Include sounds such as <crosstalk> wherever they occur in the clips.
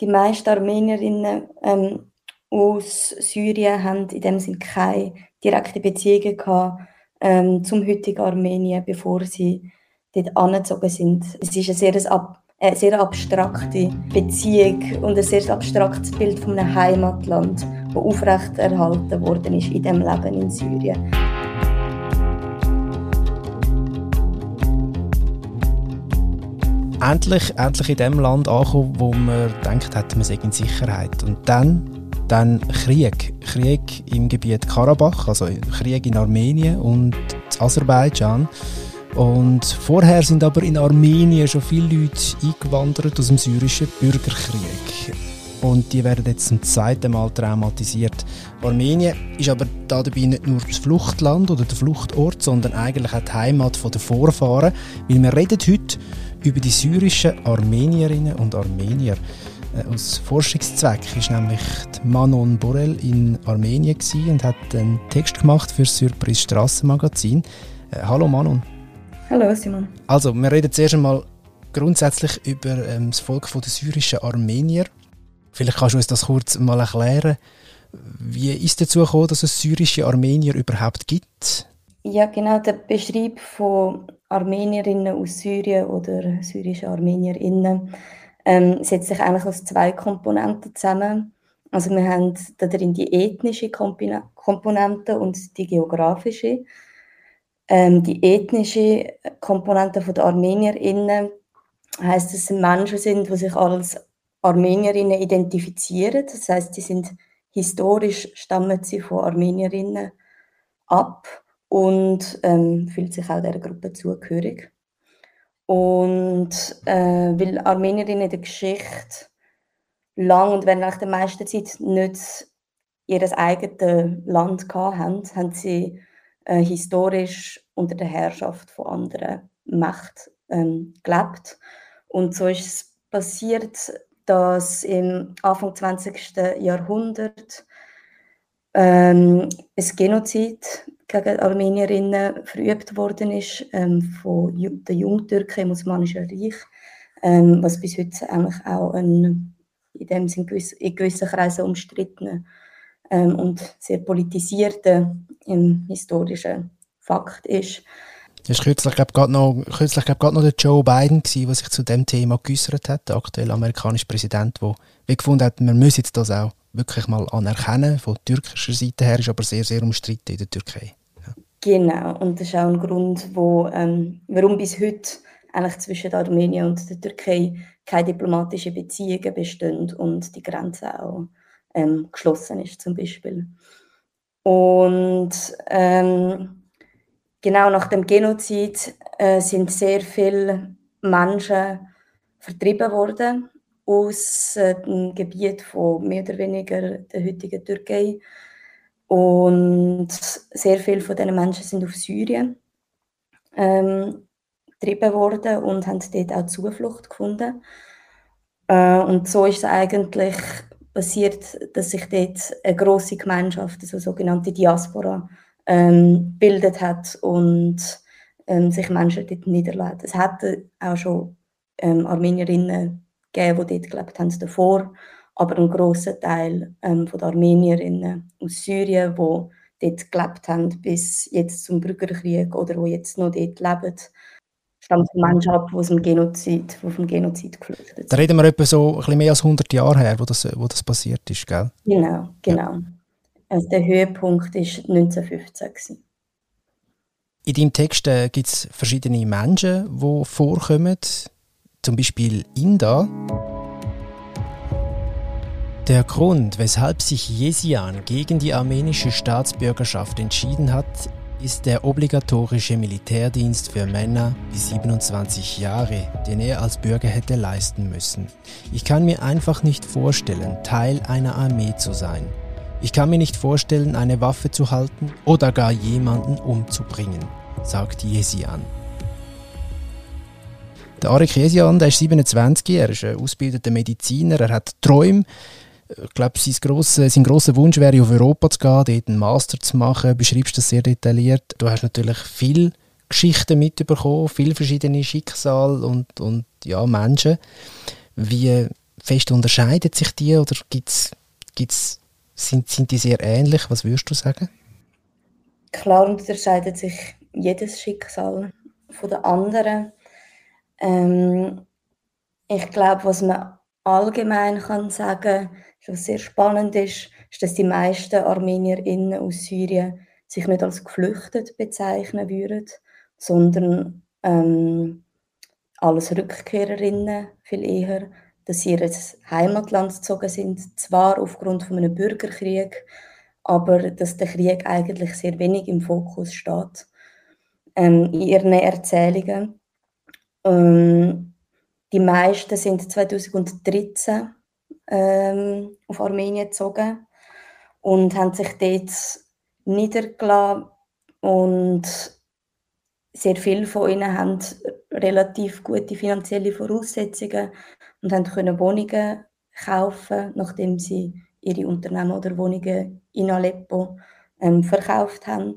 Die meisten Armenierinnen ähm, aus Syrien haben in dem Sinne keine direkte Beziehungen gehabt, ähm, zum heutigen Armenien, bevor sie dort angezogen sind. Es ist eine sehr, ab, sehr abstrakte Beziehung und ein sehr abstraktes Bild von einem Heimatland, das aufrechterhalten worden ist in dem Leben in Syrien. Endlich, endlich in dem Land angekommen, wo man denkt hat, man sei in Sicherheit. Und dann dann Krieg. Krieg im Gebiet Karabach, also Krieg in Armenien und Aserbaidschan. Und vorher sind aber in Armenien schon viele Leute eingewandert aus dem syrischen Bürgerkrieg. Und die werden jetzt zum zweiten Mal traumatisiert. Armenien ist aber dabei nicht nur das Fluchtland oder der Fluchtort, sondern eigentlich auch die Heimat der Vorfahren. Weil wir reden heute über die syrischen Armenierinnen und Armenier. Äh, aus Forschungszweck ist nämlich Manon Borel in Armenien und hat einen Text gemacht für das Surprise Strassenmagazin. Äh, hallo Manon. Hallo Simon. Also, wir reden zuerst einmal grundsätzlich über ähm, das Volk der syrischen Armenier. Vielleicht kannst du uns das kurz mal erklären. Wie ist dazu gekommen, dass es syrische Armenier überhaupt gibt? Ja, genau. Der Beschreib von Armenierinnen aus Syrien oder syrische Armenierinnen ähm, setzt sich eigentlich aus zwei Komponenten zusammen. Also wir haben da drin die ethnische Komponente und die geografische. Ähm, die ethnische Komponente der ArmenierInnen heißt, dass es Menschen sind, die sich als Armenierinnen identifizieren. Das heißt, sie sind historisch stammen sie von Armenierinnen ab und ähm, fühlt sich auch dieser Gruppe zugehörig. Und äh, weil Armenierinnen in der Geschichte lang und während der meisten Zeit nicht ihr eigenes Land hatten, haben sie äh, historisch unter der Herrschaft von anderen Mächten ähm, gelebt. Und so ist es passiert, dass im Anfang 20. Jahrhundert ähm, ein Genozid gegen Armenierinnen verübt worden ist ähm, von den Jungtürken im Osmanischen Reich, ähm, was bis heute eigentlich auch ein in dem Sinn in gewissen Kreisen umstritten ähm, und sehr politisierter historischen Fakt ist. Das war kürzlich, ich, noch, noch der Joe Biden, der sich zu dem Thema geäußert hat, der aktuelle amerikanische Präsident, der gefunden hat, man müsse das auch wirklich mal anerkennen. Von türkischer Seite her ist aber sehr, sehr umstritten in der Türkei. Ja. Genau, und das ist auch ein Grund, wo, ähm, warum bis heute eigentlich zwischen Armenien und der Türkei keine diplomatischen Beziehungen bestehen und die Grenze auch ähm, geschlossen ist zum Beispiel. Und ähm, genau nach dem Genozid äh, sind sehr viele Menschen vertrieben worden aus äh, dem Gebiet von mehr oder weniger der heutigen Türkei. Und sehr viele von diesen Menschen sind auf Syrien ähm, getrieben worden und haben dort auch Zuflucht gefunden. Äh, und so ist es eigentlich passiert, dass sich dort eine große Gemeinschaft, also sogenannte Diaspora, ähm, bildet hat und ähm, sich Menschen dort niederlassen. Es hatte auch schon ähm, Armenierinnen gegeben, die dort gelebt haben davor, aber ein großer Teil ähm, von der Armenierinnen aus Syrien, die dort gelebt haben bis jetzt zum Bürgerkrieg oder wo jetzt noch dort leben, stammt von Menschen ab, die dem Genozid, die vom Genozid geflüchtet sind. Da reden wir etwa so ein bisschen mehr als 100 Jahre her, wo das, wo das passiert ist, gell? Genau, genau. Ja. Also der Höhepunkt war 1915. Gewesen. In deinem Text äh, gibt es verschiedene Menschen, die vorkommen zum Beispiel Inda. Der Grund, weshalb sich Jesian gegen die armenische Staatsbürgerschaft entschieden hat, ist der obligatorische Militärdienst für Männer bis 27 Jahre, den er als Bürger hätte leisten müssen. Ich kann mir einfach nicht vorstellen, Teil einer Armee zu sein. Ich kann mir nicht vorstellen, eine Waffe zu halten oder gar jemanden umzubringen, sagt Jesian. Der Arik Jesian, der ist 27, er ist ein ausgebildeter Mediziner, er hat Träume. Ich glaube, sein grosser, sein grosser Wunsch wäre, auf Europa zu gehen, dort einen Master zu machen. Du beschreibst das sehr detailliert. Du hast natürlich viele Geschichten mitbekommen, viele verschiedene Schicksale und, und ja, Menschen. Wie, fest unterscheiden sich die oder gibt's, gibt's, sind, sind die sehr ähnlich? Was würdest du sagen? Klar unterscheidet sich jedes Schicksal von der anderen. Ähm, ich glaube, was man allgemein kann sagen, was sehr spannend ist, ist, dass die meisten ArmenierInnen aus Syrien sich nicht als geflüchtet bezeichnen würden, sondern ähm, als Rückkehrerinnen viel eher, dass sie in ihr Heimatland gezogen sind, zwar aufgrund von einem Bürgerkrieg, aber dass der Krieg eigentlich sehr wenig im Fokus steht ähm, in ihren Erzählungen. Ähm, die meisten sind 2013 ähm, auf Armenien gezogen und haben sich dort niedergelassen und sehr viele von ihnen haben relativ gute finanzielle Voraussetzungen und haben können Wohnungen kaufen, nachdem sie ihre Unternehmen oder Wohnungen in Aleppo ähm, verkauft haben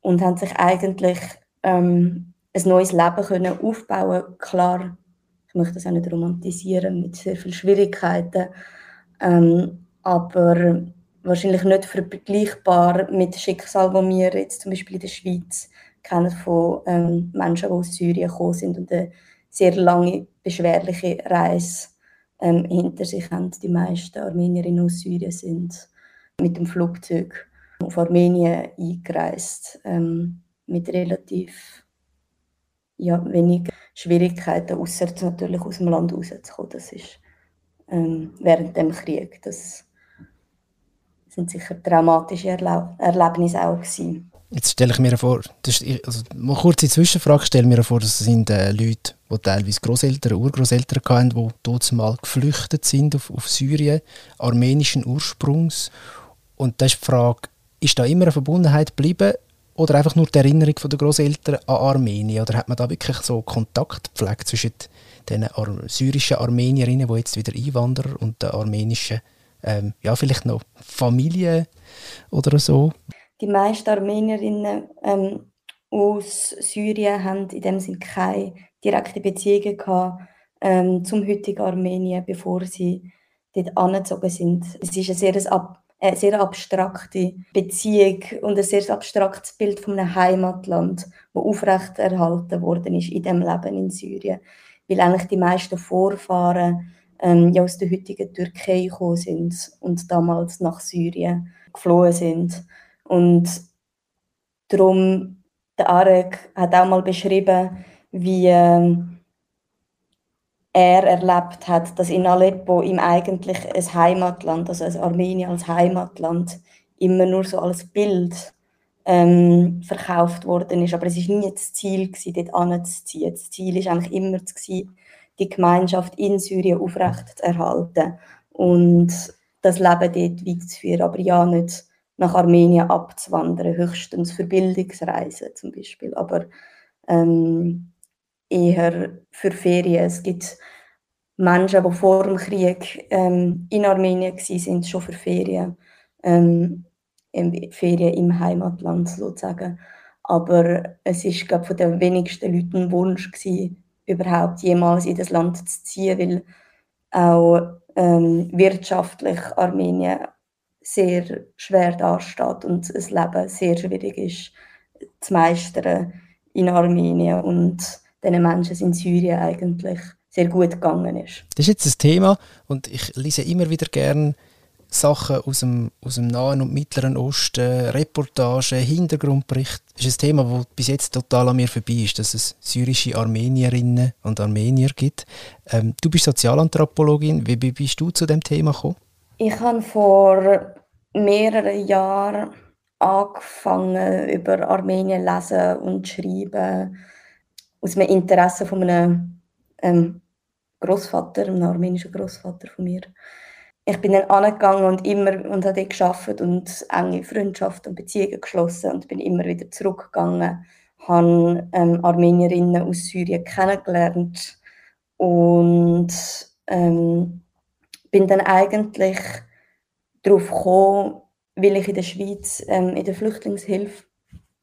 und haben sich eigentlich ähm, ein neues Leben können aufbauen. Klar, ich möchte das auch nicht romantisieren mit sehr vielen Schwierigkeiten, ähm, aber wahrscheinlich nicht vergleichbar mit dem Schicksal, das wir jetzt zum Beispiel in der Schweiz kennen von ähm, Menschen, die aus Syrien gekommen sind und eine sehr lange, beschwerliche Reise ähm, hinter sich haben. Die meisten Armenierinnen aus Syrien sind mit dem Flugzeug auf Armenien eingereist, ähm, mit relativ ja, wenig Schwierigkeiten, außer natürlich aus dem Land rauszukommen. Das ist ähm, während dem Krieg. Das sind sicher traumatische Erleb Erlebnisse auch gewesen. Jetzt stelle ich mir vor, das ist, also mal kurze Zwischenfrage, stelle mir vor, das sind äh, Leute, die teilweise Großeltern, Urgroßeltern hatten, die dort mal geflüchtet sind auf, auf Syrien, armenischen Ursprungs. Und da ist die Frage, ist da immer eine Verbundenheit geblieben oder einfach nur die Erinnerung der Großeltern an Armenien? Oder hat man da wirklich so Kontakt gepflegt zwischen den Ar syrischen Armenierinnen, die jetzt wieder Einwanderer und den armenischen, ähm, ja, vielleicht noch Familie oder so? Die meisten Armenierinnen ähm, aus Syrien haben in dem Sinne keine direkte Beziehungen gehabt, ähm, zum heutigen Armenien, bevor sie dort angezogen sind. Es ist eine sehr, ab, eine sehr abstrakte Beziehung und ein sehr abstraktes Bild von einem Heimatland, das aufrechterhalten worden ist in dem Leben in Syrien. Weil eigentlich die meisten Vorfahren ähm, ja aus der heutigen Türkei gekommen sind und damals nach Syrien geflohen sind. Und darum, der Arek hat auch mal beschrieben, wie ähm, er erlebt hat, dass in Aleppo ihm eigentlich ein Heimatland, also ein Armenien als Heimatland, immer nur so als Bild ähm, verkauft worden ist. Aber es war nie das Ziel, gewesen, dort anzuziehen. Das Ziel war eigentlich immer, gewesen, die Gemeinschaft in Syrien aufrecht zu erhalten und das Leben dort weiterzuführen. Aber ja, nicht nach Armenien abzuwandern, höchstens für Bildungsreisen zum Beispiel, aber ähm, eher für Ferien. Es gibt Menschen, die vor dem Krieg ähm, in Armenien waren, schon für Ferien, ähm, Ferien im Heimatland sozusagen. Aber es ist glaube von den wenigsten Leuten ein Wunsch gewesen, überhaupt jemals in das Land zu ziehen, weil auch ähm, wirtschaftlich Armenien sehr schwer dasteht und das Leben sehr schwierig ist zu meistern in Armenien und diesen Menschen in Syrien eigentlich sehr gut gegangen ist. Das ist jetzt ein Thema und ich lese immer wieder gerne Sachen aus dem, aus dem Nahen und Mittleren Osten, Reportagen, Hintergrundberichte. Das ist ein Thema, das bis jetzt total an mir vorbei ist, dass es syrische Armenierinnen und Armenier gibt. Ähm, du bist Sozialanthropologin. Wie bist du zu dem Thema gekommen? Ich habe vor mehreren Jahren angefangen, über Armenien lesen und schreiben, aus einem Interesse von einem ähm, Großvater, einem armenischen Großvater von mir. Ich bin dann angegangen und immer und habe geschafft und enge Freundschaften und Beziehungen geschlossen und bin immer wieder zurückgegangen, habe ähm, Armenierinnen aus Syrien kennengelernt und ähm, bin dann eigentlich darauf gekommen, weil ich in der Schweiz ähm, in der Flüchtlingshilfe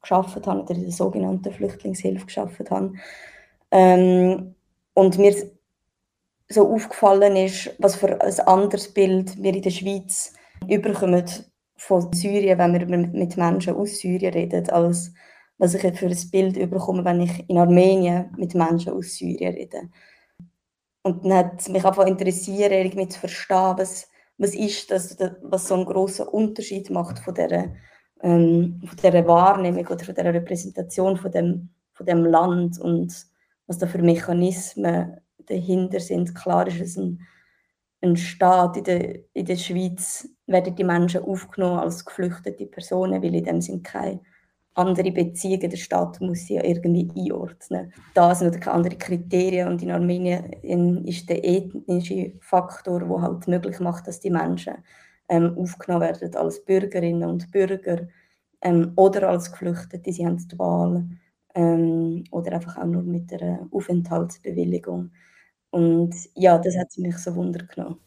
geschafft habe, oder in der sogenannten Flüchtlingshilfe geschafft habe. Ähm, und mir so aufgefallen ist, was für ein anderes Bild wir in der Schweiz überkommen von Syrien, wenn wir mit Menschen aus Syrien reden, als was ich für ein Bild überkomme, wenn ich in Armenien mit Menschen aus Syrien rede. Und dann hat mich einfach interessiert, irgendwie zu verstehen, was, was ist das, was so einen grossen Unterschied macht von dieser, ähm, von dieser Wahrnehmung oder von dieser Repräsentation von dem, von dem Land und was da für Mechanismen dahinter sind. Klar ist es ein, ein Staat in der, in der Schweiz, werden die Menschen aufgenommen als geflüchtete Personen, weil in dem sind keine andere Beziehungen. Der Staat muss sie ja irgendwie einordnen. Da sind natürlich andere Kriterien und in Armenien ist der ethnische Faktor, der halt möglich macht, dass die Menschen ähm, aufgenommen werden als Bürgerinnen und Bürger ähm, oder als Geflüchtete. Sie haben die Wahl ähm, oder einfach auch nur mit einer Aufenthaltsbewilligung. Und ja, das hat mich so Wunder genommen.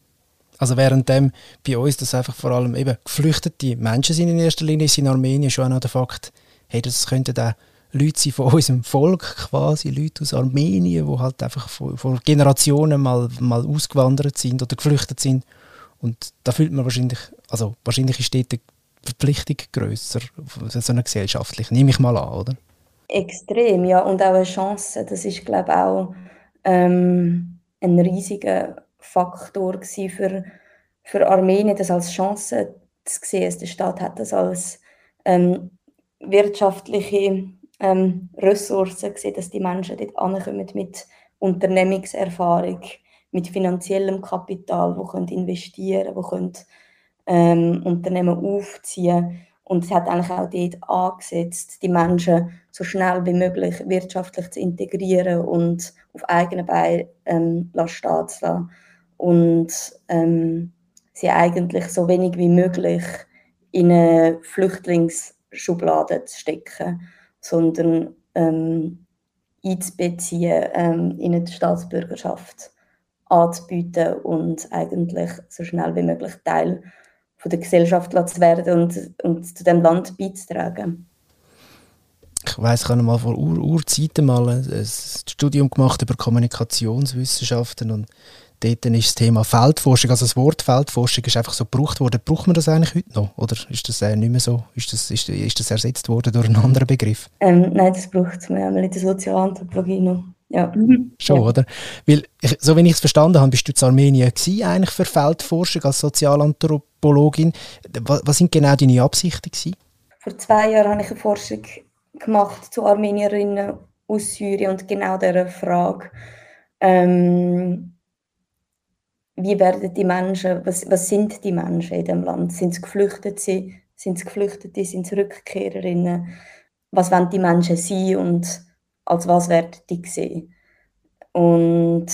Also währenddem bei uns das einfach vor allem eben geflüchtete Menschen sind in erster Linie, ist in Armenien schon auch noch der Fakt, hey, das könnten auch Leute sein von <laughs> unserem Volk quasi, Leute aus Armenien, die halt einfach vor, Generationen mal, mal ausgewandert sind oder geflüchtet sind. Und da fühlt man wahrscheinlich, also wahrscheinlich ist dort die Verpflichtung grösser, so eine gesellschaftliche, nehme ich mal an, oder? Extrem, ja, und auch eine Chance. Das ist, glaube ich, auch ähm, ein riesiger Faktor für, für Armenien, das als Chance zu sehen. Der Staat hat das als ähm, wirtschaftliche ähm, Ressourcen gesehen, dass die Menschen dort ankommen mit Unternehmungserfahrung, mit finanziellem Kapital, wo können investieren, wo können ähm, Unternehmen aufziehen. Und es hat eigentlich auch dort angesetzt, die Menschen so schnell wie möglich wirtschaftlich zu integrieren und auf eigenen Beinen ähm, stehen zu lassen. Und ähm, sie eigentlich so wenig wie möglich in eine Flüchtlings Schublade zu stecken, sondern ähm, einzubeziehen ähm, in eine Staatsbürgerschaft anzubieten und eigentlich so schnell wie möglich Teil von der Gesellschaft zu werden und, und zu dem Land beizutragen. Ich weiß, ich habe mal vor Ur Urzeiten mal ein Studium gemacht über Kommunikationswissenschaften und dort ist das Thema Feldforschung, also das Wort Feldforschung ist einfach so gebraucht worden. Braucht man das eigentlich heute noch? Oder ist das äh, nicht mehr so? Ist das, ist, ist das ersetzt worden durch einen anderen Begriff? Ähm, nein, das braucht man in der Sozialanthropologie noch. Ja. Mhm. Schon, ja. oder? Weil, ich, so wie ich es verstanden habe, bist du in Armenien gewesen, eigentlich für Feldforschung als Sozialanthropologin. Was, was sind genau deine Absichten gewesen? Vor zwei Jahren habe ich eine Forschung gemacht zu Armenierinnen aus Syrien und genau dieser Frage. Ähm, wie werden die Menschen, was, was sind die Menschen in dem Land? Sind es Geflüchtete? Sind es Geflüchtete? Sind es Rückkehrerinnen? Was wollen die Menschen sein und als was werden die gesehen? Und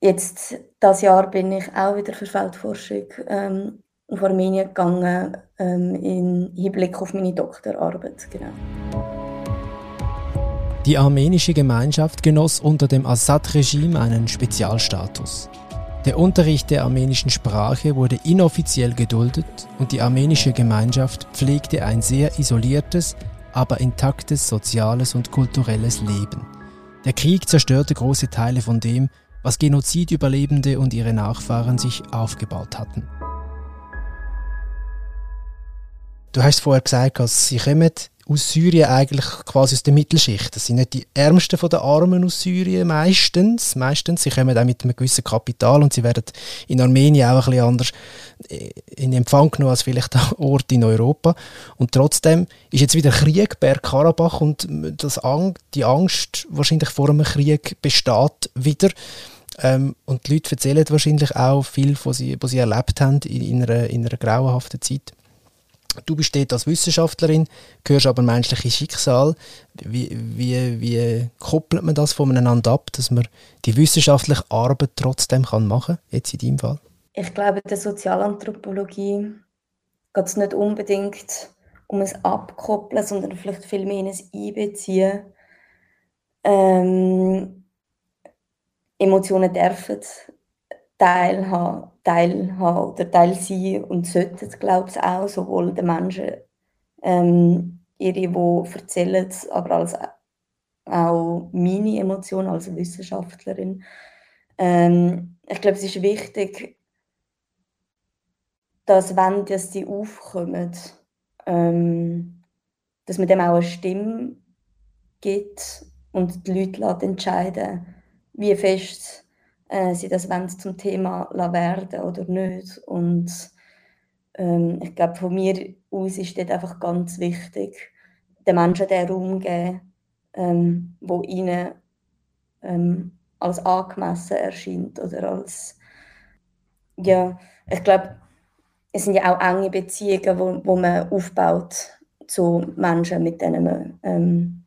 jetzt, das Jahr bin ich auch wieder für Feldforschung ähm, auf Armenien gegangen, ähm, im Hinblick auf meine Doktorarbeit. Genau. Die armenische Gemeinschaft genoss unter dem Assad-Regime einen Spezialstatus. Der Unterricht der armenischen Sprache wurde inoffiziell geduldet und die armenische Gemeinschaft pflegte ein sehr isoliertes, aber intaktes soziales und kulturelles Leben. Der Krieg zerstörte große Teile von dem, was Genozidüberlebende und ihre Nachfahren sich aufgebaut hatten. Du hast vorher gesagt, dass sie kommen aus Syrien eigentlich quasi aus der Mittelschicht. Das sind nicht die Ärmsten von den Armen aus Syrien meistens. Meistens. Sie kommen auch mit einem gewissen Kapital und sie werden in Armenien auch ein bisschen anders äh, in Empfang genommen als vielleicht auch Orte in Europa. Und trotzdem ist jetzt wieder Krieg, Bergkarabach und das Ang die Angst wahrscheinlich vor einem Krieg besteht wieder. Ähm, und die Leute erzählen wahrscheinlich auch viel, was sie, was sie erlebt haben in, in, einer, in einer grauenhaften Zeit. Du bist dort als Wissenschaftlerin, gehörst aber menschliche Schicksal. Wie, wie, wie koppelt man das voneinander ab, dass man die wissenschaftliche Arbeit trotzdem machen kann, jetzt in deinem Fall? Ich glaube, in der Sozialanthropologie geht es nicht unbedingt um ein Abkoppeln, sondern vielleicht viel mehr ein Einbeziehen. Ähm, Emotionen dürfen teilhaben, teilhaben oder Teil sein und sollten glaube ich, auch, sowohl den Menschen, ähm, ihre, die erzählen, aber als auch meine Emotionen als Wissenschaftlerin. Ähm, ich glaube, es ist wichtig, dass wenn dass die aufkommen, ähm, dass man dem auch eine Stimme gibt und die Leute entscheiden wie fest äh, sie das wollen zum Thema werden oder nicht. Und ähm, ich glaube, von mir aus ist das einfach ganz wichtig, den Menschen den Raum geben, ähm, wo ihnen ähm, als angemessen erscheint oder als ja, ich glaube, es sind ja auch enge Beziehungen, wo, wo man aufbaut zu Menschen, mit denen man, ähm,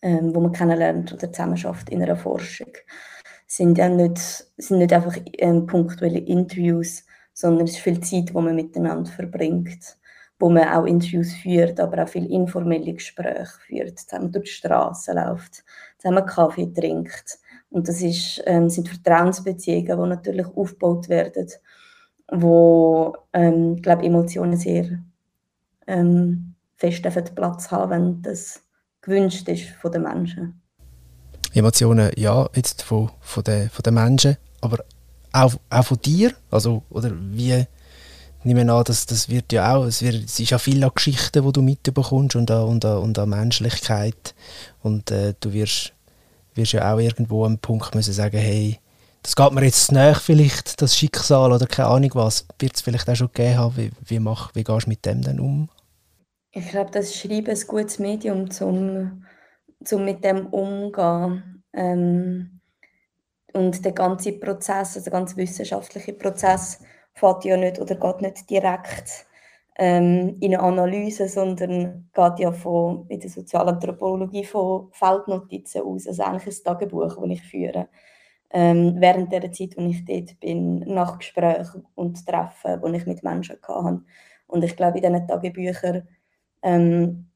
ähm, wo man kennenlernt oder zusammen schafft in einer Forschung. Sind ja nicht, sind nicht einfach ähm, punktuelle Interviews, sondern es ist viel Zeit, die man miteinander verbringt, wo man auch Interviews führt, aber auch viel informelle Gespräche führt, zusammen durch die Straße läuft, zusammen Kaffee trinkt. Und das ist, ähm, sind Vertrauensbeziehungen, die natürlich aufgebaut werden wo ähm, glaube Emotionen sehr ähm, fest Platz haben, wenn das gewünscht ist von den Menschen. Emotionen, ja, jetzt von, von, den, von den Menschen, aber auch, auch von dir? Also, oder wie, nehme an, dass das wird ja auch, es, wird, es ist ja viel an Geschichten, die du mitbekommst und an, und an, und an Menschlichkeit und äh, du wirst, wirst ja auch irgendwo am Punkt müssen sagen, hey, das geht mir jetzt näher vielleicht, das Schicksal oder keine Ahnung was, wird es vielleicht auch schon gegeben haben. Wie, wie, mach, wie gehst du mit dem dann um? Ich glaube, das Schreiben ist ein gutes Medium, um zum mit dem umzugehen. Ähm, und der ganze Prozess, also der ganze wissenschaftliche Prozess, fährt ja nicht oder geht nicht direkt ähm, in eine Analyse, sondern geht ja von, in der Sozialanthropologie von Feldnotizen aus, also eigentlich ein Tagebuch, das ich führe ähm, während der Zeit, wo ich dort bin, nach Gesprächen und Treffen, die ich mit Menschen hatte. Und ich glaube, in diesen Tagebüchern ähm,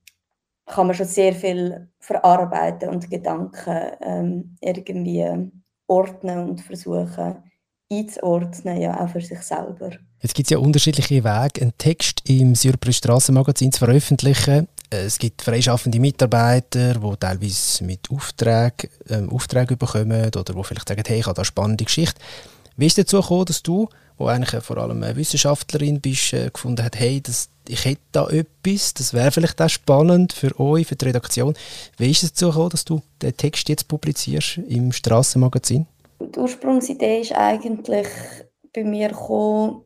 kann man schon sehr viel verarbeiten und Gedanken ähm, irgendwie ordnen und versuchen einzuordnen, ja auch für sich selber. Jetzt gibt es ja unterschiedliche Wege, einen Text im Surprise Strassenmagazin zu veröffentlichen. Äh, es gibt freischaffende Mitarbeiter, die teilweise mit Aufträgen, ähm, Aufträge bekommen oder die vielleicht sagen, hey, ich habe da eine spannende Geschichte. Wie ist dazu gekommen, dass du, wo eigentlich vor allem eine Wissenschaftlerin bist, äh, gefunden hast, hey, das, ich hätte da etwas, das wäre vielleicht auch spannend für euch, für die Redaktion. Wie ist es dazu gekommen, dass du den Text jetzt publizierst im Strassenmagazin? Die Ursprungsidee ist eigentlich bei mir gekommen,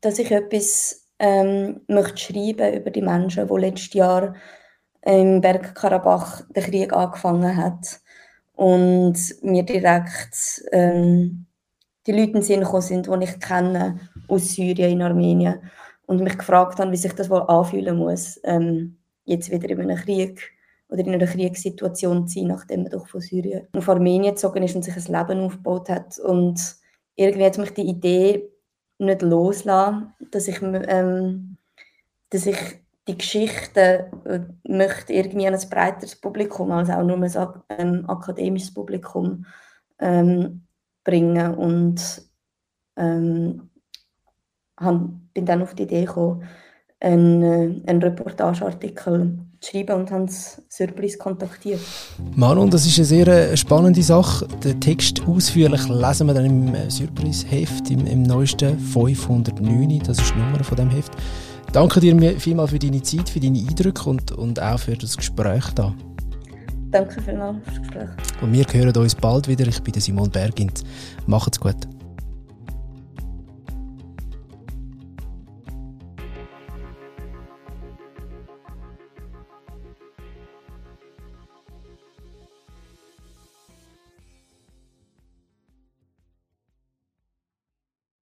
dass ich etwas ähm, möchte schreiben über die Menschen, die letztes Jahr im Bergkarabach der Krieg angefangen hat und mir direkt ähm, die Leute in Sinn gekommen sind, die ich kenne aus Syrien, in Armenien und mich gefragt haben, wie sich das wohl anfühlen muss, ähm, jetzt wieder in einem Krieg oder in einer Kriegssituation zu sein, nachdem man doch von Syrien auf Armenien gezogen ist und sich ein Leben aufgebaut hat. Und irgendwie hat mich die Idee nicht loslassen, dass ich, ähm, dass ich die Geschichten äh, möchte irgendwie an ein breiteres Publikum, also auch nur ein ähm, akademisches Publikum ähm, bringen und ähm, bin dann auf die Idee gekommen, einen, äh, einen Reportageartikel zu schreiben und haben Surprise kontaktiert. Manon, das ist eine sehr äh, spannende Sache. Den Text ausführlich lesen wir dann im äh, Surprise-Heft, im, im neuesten 509, das ist die Nummer von dem Heft. Danke dir vielmals für deine Zeit, für deine Eindrücke und, und auch für das Gespräch da. Danke vielmals für das Gespräch. Und wir hören uns bald wieder. Ich bin Simon Bergint. Macht's gut.